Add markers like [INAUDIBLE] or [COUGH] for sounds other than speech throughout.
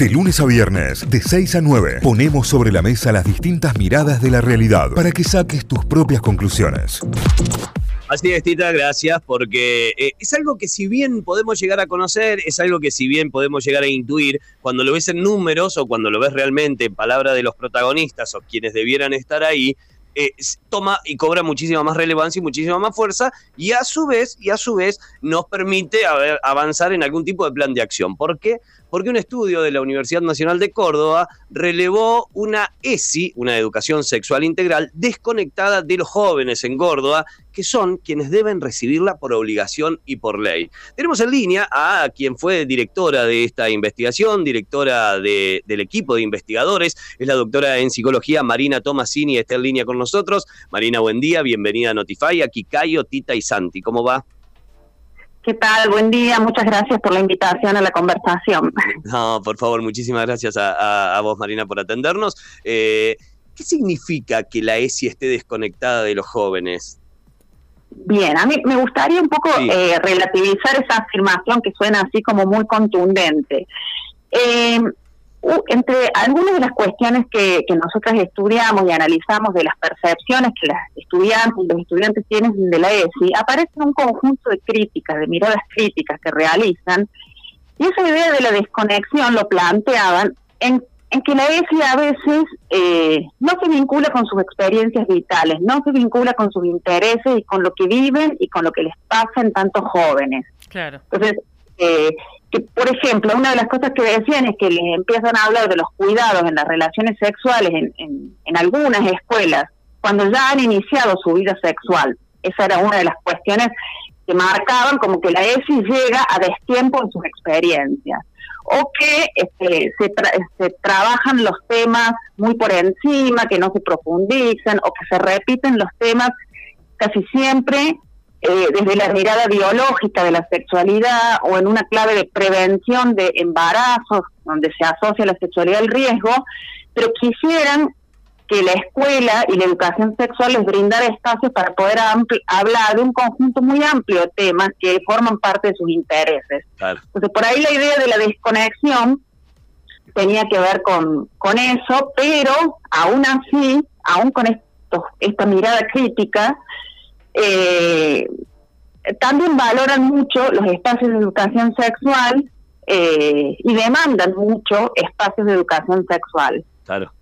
De lunes a viernes, de 6 a 9, ponemos sobre la mesa las distintas miradas de la realidad para que saques tus propias conclusiones. Así es, Tita, gracias, porque eh, es algo que si bien podemos llegar a conocer, es algo que si bien podemos llegar a intuir, cuando lo ves en números o cuando lo ves realmente en palabra de los protagonistas o quienes debieran estar ahí, eh, toma y cobra muchísima más relevancia y muchísima más fuerza y a su vez y a su vez nos permite avanzar en algún tipo de plan de acción. ¿Por qué? porque un estudio de la Universidad Nacional de Córdoba relevó una ESI, una educación sexual integral, desconectada de los jóvenes en Córdoba, que son quienes deben recibirla por obligación y por ley. Tenemos en línea a quien fue directora de esta investigación, directora del equipo de investigadores, es la doctora en psicología Marina Tomasini, está en línea con nosotros. Marina, buen día, bienvenida a Notify, aquí Cayo, Tita y Santi, ¿cómo va? ¿Qué tal? Buen día, muchas gracias por la invitación a la conversación. [LAUGHS] No, por favor, muchísimas gracias a, vos, Marina, por atendernos. Eh, ¿Qué significa que la ESI esté desconectada de los jóvenes? Bien, a mí me gustaría un poco eh, relativizar esa afirmación que suena así como muy contundente. Eh, entre algunas de las cuestiones que, que nosotros estudiamos y analizamos de las percepciones que las estudiantes y los estudiantes tienen de la ESI, aparece un conjunto de críticas, de miradas críticas que realizan, y esa idea de la desconexión lo planteaban en, en que la ESI a veces eh, no se vincula con sus experiencias vitales, no se vincula con sus intereses y con lo que viven y con lo que les pasa en tantos jóvenes. Claro. Entonces, eh, que, por ejemplo, una de las cosas que decían es que les empiezan a hablar de los cuidados en las relaciones sexuales en, en, algunas escuelas, cuando ya han iniciado su vida sexual. Esa era una de las cuestiones que marcaban como que la ESI llega a destiempo en sus experiencias. O que este, se, trabajan los temas muy por encima, que no se profundizan, o que se repiten los temas casi siempre eh, desde la mirada biológica de la sexualidad o en una clave de prevención de embarazos, donde se asocia la sexualidad al riesgo, pero quisieran que la escuela y la educación sexual les brindara espacios para poder hablar de un conjunto muy amplio de temas que forman parte de sus intereses. Entonces, por ahí la idea de la desconexión tenía que ver con, con eso, pero aún así, aún con esto, esta mirada crítica, eh, también valoran mucho los espacios de educación sexual eh, y demandan mucho espacios de educación sexual. Claro.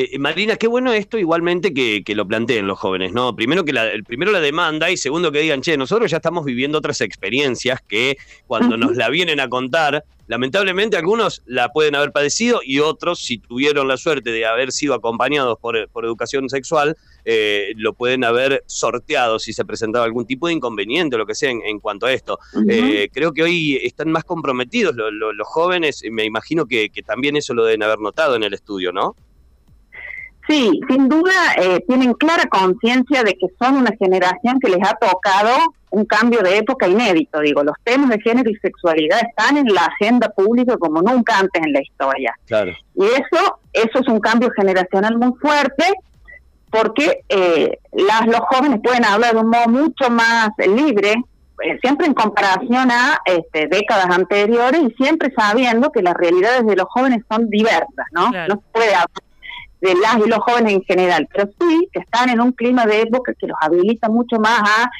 Eh, Marina, qué bueno esto igualmente que, que, lo planteen los jóvenes, ¿no? Primero que la, primero la demanda y segundo que digan, che, nosotros ya estamos viviendo otras experiencias que cuando nos la vienen a contar, lamentablemente algunos la pueden haber padecido y otros, si tuvieron la suerte de haber sido acompañados por, por educación sexual, eh, lo pueden haber sorteado si se presentaba algún tipo de inconveniente o lo que sea en, cuanto a esto. Eh, creo que hoy están más comprometidos los jóvenes, me imagino que, que también eso lo deben haber notado en el estudio, ¿no? Sí, sin duda eh, tienen clara conciencia de que son una generación que les ha tocado un cambio de época inédito. Digo, los temas de género y sexualidad están en la agenda pública como nunca antes en la historia. Claro. Y eso, eso es un cambio generacional muy fuerte porque eh, las, los jóvenes pueden hablar de un modo mucho más libre, eh, siempre en comparación a este, décadas anteriores y siempre sabiendo que las realidades de los jóvenes son diversas, ¿no? No se puede hablar de las y los jóvenes en general, pero sí que están en un clima de época que los habilita mucho más a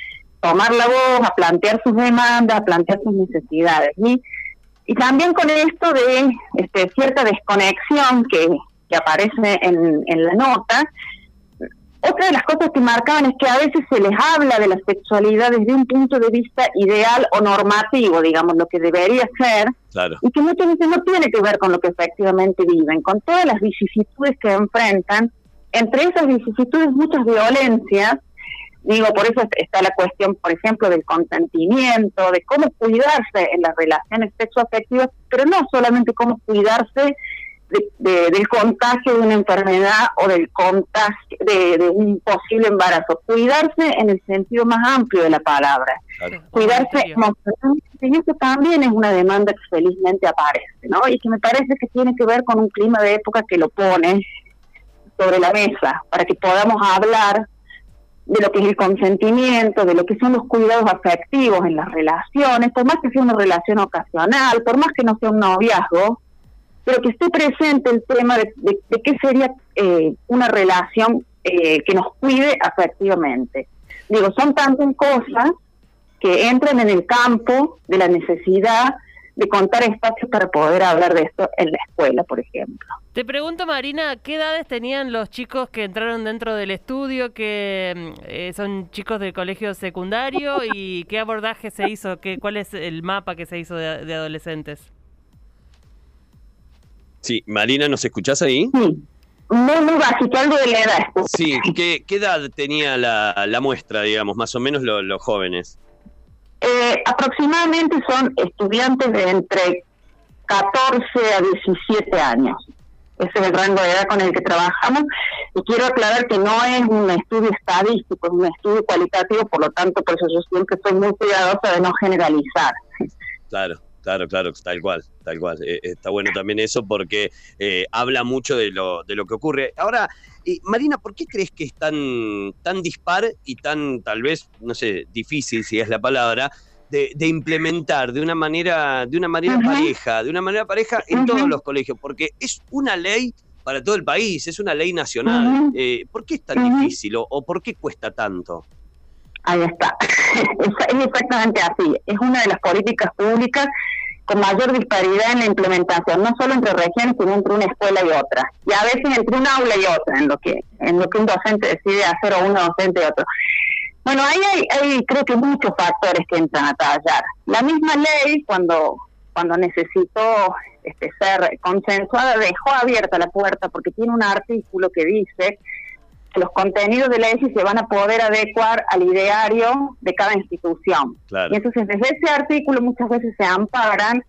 tomar la voz, a plantear sus demandas, a plantear sus necesidades. Y, y también con esto de este, cierta desconexión que, que aparece en, en la nota, otra de las cosas que marcaban es que a veces se les habla de la sexualidad desde un punto de vista ideal o normativo, digamos, lo que debería ser, y que muchas veces no tiene que ver con lo que efectivamente viven, con todas las vicisitudes que enfrentan, entre esas vicisitudes muchas violencias, digo, por eso está la cuestión, por ejemplo, del consentimiento, de cómo cuidarse en las relaciones sexoafectivas, pero no solamente cómo cuidarse de, del contagio de una enfermedad o del contagio de, un posible embarazo. Cuidarse en el sentido más amplio de la palabra. Cuidarse emocionalmente. Y eso también es una demanda que felizmente aparece, ¿no? Y que me parece que tiene que ver con un clima de época que lo pone sobre la mesa para que podamos hablar de lo que es el consentimiento, de lo que son los cuidados afectivos en las relaciones, por más que sea una relación ocasional, por más que no sea un noviazgo, pero que esté presente el tema de, qué sería eh, una relación eh, que nos cuide afectivamente. Digo, son tantas cosas que entran en el campo de la necesidad de contar espacios para poder hablar de esto en la escuela, por ejemplo. Te pregunto, Marina, ¿qué edades tenían los chicos que entraron dentro del estudio, que mm, eh, son chicos del colegio secundario y qué abordaje se hizo, qué, cuál es el mapa que se hizo de, adolescentes? Sí, Marina, ¿nos escuchás ahí? Sí. Muy, muy básico, algo de la edad. Sí, ¿qué, edad tenía la, muestra, digamos, más o menos los jóvenes? Eh, aproximadamente son estudiantes de entre 14 a 17 años. Ese es el rango de edad con el que trabajamos. Y quiero aclarar que no es un estudio estadístico, es un estudio cualitativo, por lo tanto, por eso yo siempre soy muy cuidadosa de no generalizar. Claro. Claro, claro, tal cual, tal cual. Eh, está bueno también eso porque eh, habla mucho de lo, de lo que ocurre. Ahora, Marina, ¿por qué crees que es tan, tan dispar y tan, tal vez, no sé, difícil si es la palabra, de, implementar de una manera, de una manera pareja, de una manera pareja en todos los colegios? Porque es una ley para todo el país, es una ley nacional. Eh, ¿Por qué es tan difícil o, por qué cuesta tanto? Ahí está. [LAUGHS] es exactamente así. Es una de las políticas públicas con mayor disparidad en la implementación, no solo entre regiones, sino entre una escuela y otra. Y a veces entre un aula y otra, en lo que, en lo que un docente decide hacer o una docente y otro. Bueno, ahí hay, creo que muchos factores que entran a tallar. La misma ley, cuando, cuando necesitó este, ser consensuada, dejó abierta la puerta porque tiene un artículo que dice los contenidos de la ESI se van a poder adecuar al ideario de cada institución. Y entonces desde ese artículo muchas veces se amparan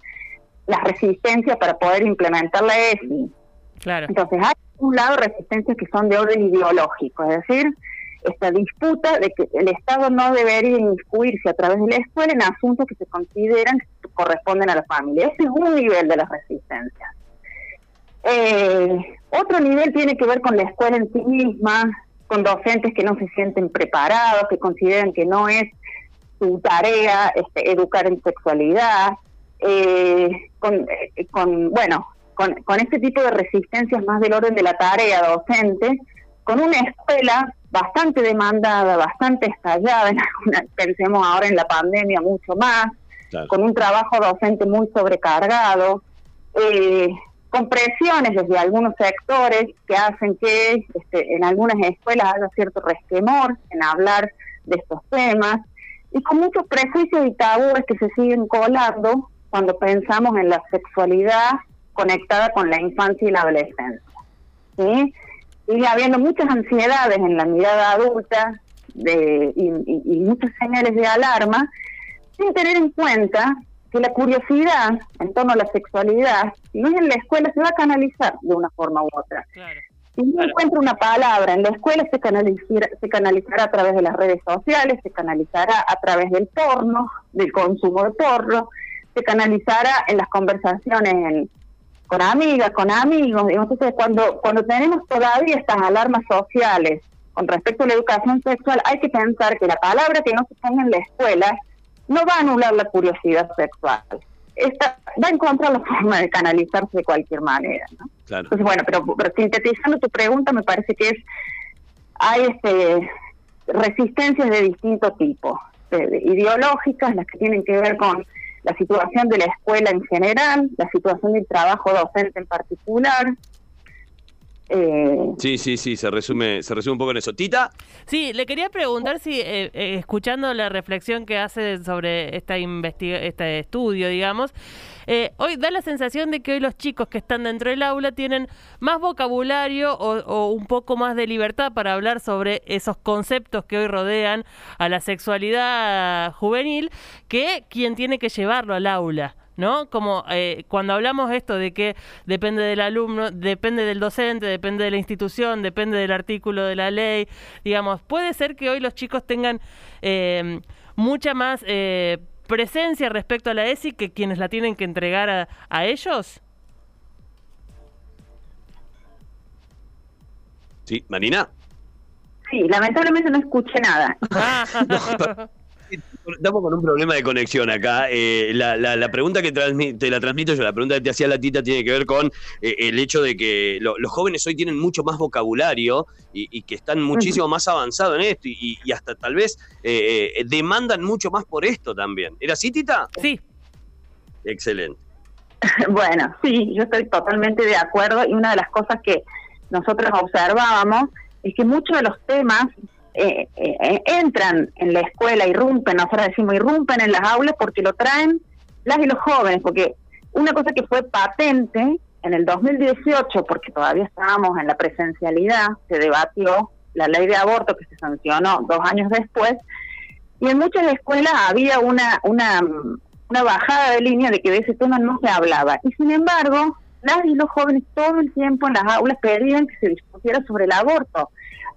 las resistencias para poder implementar la ESI. Claro. Entonces hay un lado resistencias que son de orden ideológico, es decir, esta disputa de que el Estado no debería inmiscuirse a través de la escuela en asuntos que se consideran que corresponden a la familia. Ese es un nivel de las resistencias. Eh, otro nivel tiene que ver con la escuela en sí misma, con docentes que no se sienten preparados, que consideran que no es su tarea este, educar en sexualidad, eh, eh, con, bueno, con, con este tipo de resistencias más del orden de la tarea docente, con una escuela bastante demandada, bastante estallada, pensemos ahora en la pandemia mucho más, con un trabajo docente muy sobrecargado, eh, con presiones desde algunos sectores que hacen que este, en algunas escuelas haya cierto resquemor en hablar de estos temas y con muchos prejuicios y tabúes que se siguen colando cuando pensamos en la sexualidad conectada con la infancia y la adolescencia. ¿sí? Sigue habiendo muchas ansiedades en la mirada adulta de, y, y muchas señales de alarma sin tener en cuenta que la curiosidad en torno a la sexualidad, si no es en la escuela, se va a canalizar de una forma u otra. Si no encuentra una palabra en la escuela, se canalizará, se canalizará a través de las redes sociales, se canalizará a través del porno, del consumo de porno, se canalizará en las conversaciones con amigas, con amigos. Entonces, cuando, cuando tenemos todavía estas alarmas sociales con respecto a la educación sexual, hay que pensar que la palabra que no se ponga en la escuela no va a anular la curiosidad sexual. Esta, va a encontrar la forma de canalizarse de cualquier manera. ¿no? Entonces, bueno, pero, sintetizando tu pregunta, me parece que es hay este resistencias de distinto tipo, ideológicas, las que tienen que ver con la situación de la escuela en general, la situación del trabajo docente en particular, eh, sí, sí, sí, se resume, se resume un poco en eso. Tita. Sí, le quería preguntar si, eh, eh, escuchando la reflexión que hace sobre esta este estudio, digamos, hoy da la sensación de que hoy los chicos que están dentro del aula tienen más vocabulario o, un poco más de libertad para hablar sobre esos conceptos que hoy rodean a la sexualidad juvenil que quien tiene que llevarlo al aula. ¿No? Como eh, cuando hablamos esto de que depende del alumno, depende del docente, depende de la institución, depende del artículo de la ley, digamos, puede ser que hoy los chicos tengan eh, mucha más eh, presencia respecto a la ESI que quienes la tienen que entregar a, a ellos. Sí, Marina. Sí, lamentablemente no escuché nada. [LAUGHS] [LAUGHS] Estamos con un problema de conexión acá. Eh, la, pregunta que te la transmito yo, la pregunta que te hacía la tita tiene que ver con eh, el hecho de que los jóvenes hoy tienen mucho más vocabulario y, que están muchísimo más avanzados en esto y, hasta tal vez eh, demandan mucho más por esto también. ¿Era así, Tita? Sí. Excelente. [LAUGHS] Bueno, sí, yo estoy totalmente de acuerdo y una de las cosas que nosotros observábamos es que muchos de los temas eh, eh, entran en la escuela, irrumpen, nosotros decimos irrumpen en las aulas porque lo traen las y los jóvenes, porque una cosa que fue patente en el 2018, porque todavía estábamos en la presencialidad, se debatió la ley de aborto que se sancionó dos años después, y en muchas escuelas había una, una, bajada de línea de que de ese tema no se hablaba. Y sin embargo, las y los jóvenes todo el tiempo en las aulas pedían que se discutiera sobre el aborto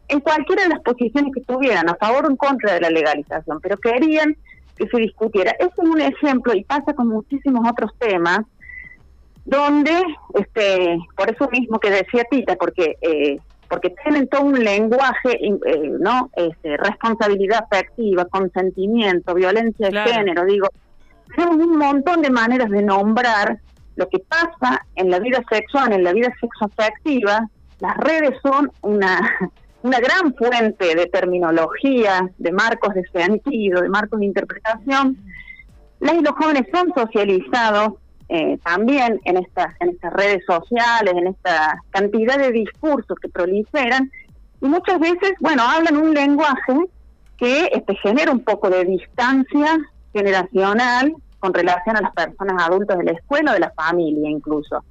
en cualquiera de las posiciones que tuvieran, a favor o en contra de la legalización, pero querían que se discutiera. Ese es un ejemplo y pasa con muchísimos otros temas donde, este, por eso mismo que decía Tita, porque eh, porque tienen todo un lenguaje, eh, ¿no? Este, responsabilidad afectiva, consentimiento, violencia de género, digo, tenemos un montón de maneras de nombrar lo que pasa en la vida sexual, en la vida sexoafectiva. Las redes son una una gran fuente de terminología, de marcos de sentido, de marcos de interpretación. Las y los jóvenes son socializados eh, también en estas, en estas redes sociales, en esta cantidad de discursos que proliferan, y muchas veces, bueno, hablan un lenguaje que este, genera un poco de distancia generacional con relación a las personas adultas de la escuela o de la familia incluso.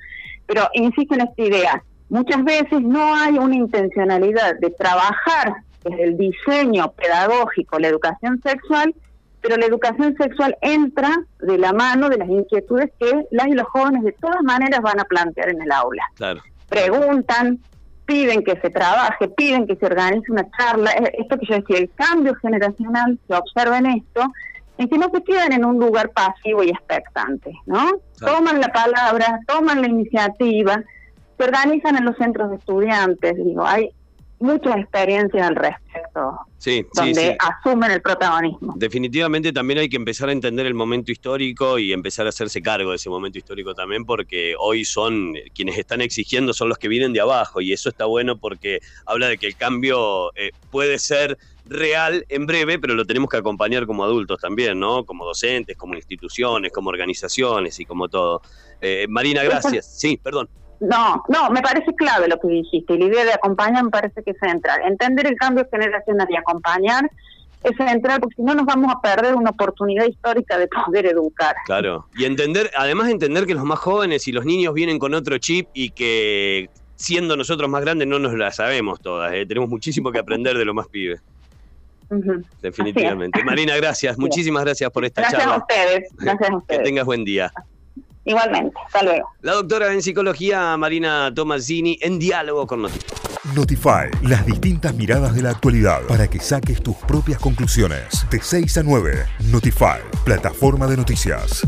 Pero insisto en esta idea, muchas veces no hay una intencionalidad de trabajar desde el diseño pedagógico, la educación sexual, pero la educación sexual entra de la mano de las inquietudes que las y los jóvenes de todas maneras van a plantear en el aula. Preguntan, piden que se trabaje, piden que se organice una charla. Esto que yo decía, el cambio generacional se observa en esto, en que no se quedan en un lugar pasivo y expectante, ¿no? Toman la palabra, toman la iniciativa, se organizan en los centros de estudiantes, digo, hay muchas experiencias al respecto, sí, donde asumen el protagonismo. Definitivamente también hay que empezar a entender el momento histórico y empezar a hacerse cargo de ese momento histórico también, porque hoy son quienes están exigiendo son los que vienen de abajo y eso está bueno porque habla de que el cambio eh, puede ser real en breve, pero lo tenemos que acompañar como adultos también, ¿no? Como docentes, como instituciones, como organizaciones y como todo. Eh, Marina, gracias. Sí, perdón. No, no, me parece clave lo que dijiste. Y la idea de acompañar me parece que es central. Entender el cambio generacional y acompañar es central, porque si no nos vamos a perder una oportunidad histórica de poder educar. Claro, y entender, además de entender que los más jóvenes y los niños vienen con otro chip y que siendo nosotros más grandes no nos la sabemos todas. ¿eh? Tenemos muchísimo que aprender de lo más pibes. Definitivamente. Marina, gracias. Muchísimas gracias por esta charla. Gracias a ustedes. Gracias a [LAUGHS] ustedes. Que tengas buen día. Igualmente, hasta luego. La doctora en psicología Marina Tomasini en diálogo con Notify. Notify, las distintas miradas de la actualidad para que saques tus propias conclusiones. De 6 a 9, Notify, plataforma de noticias.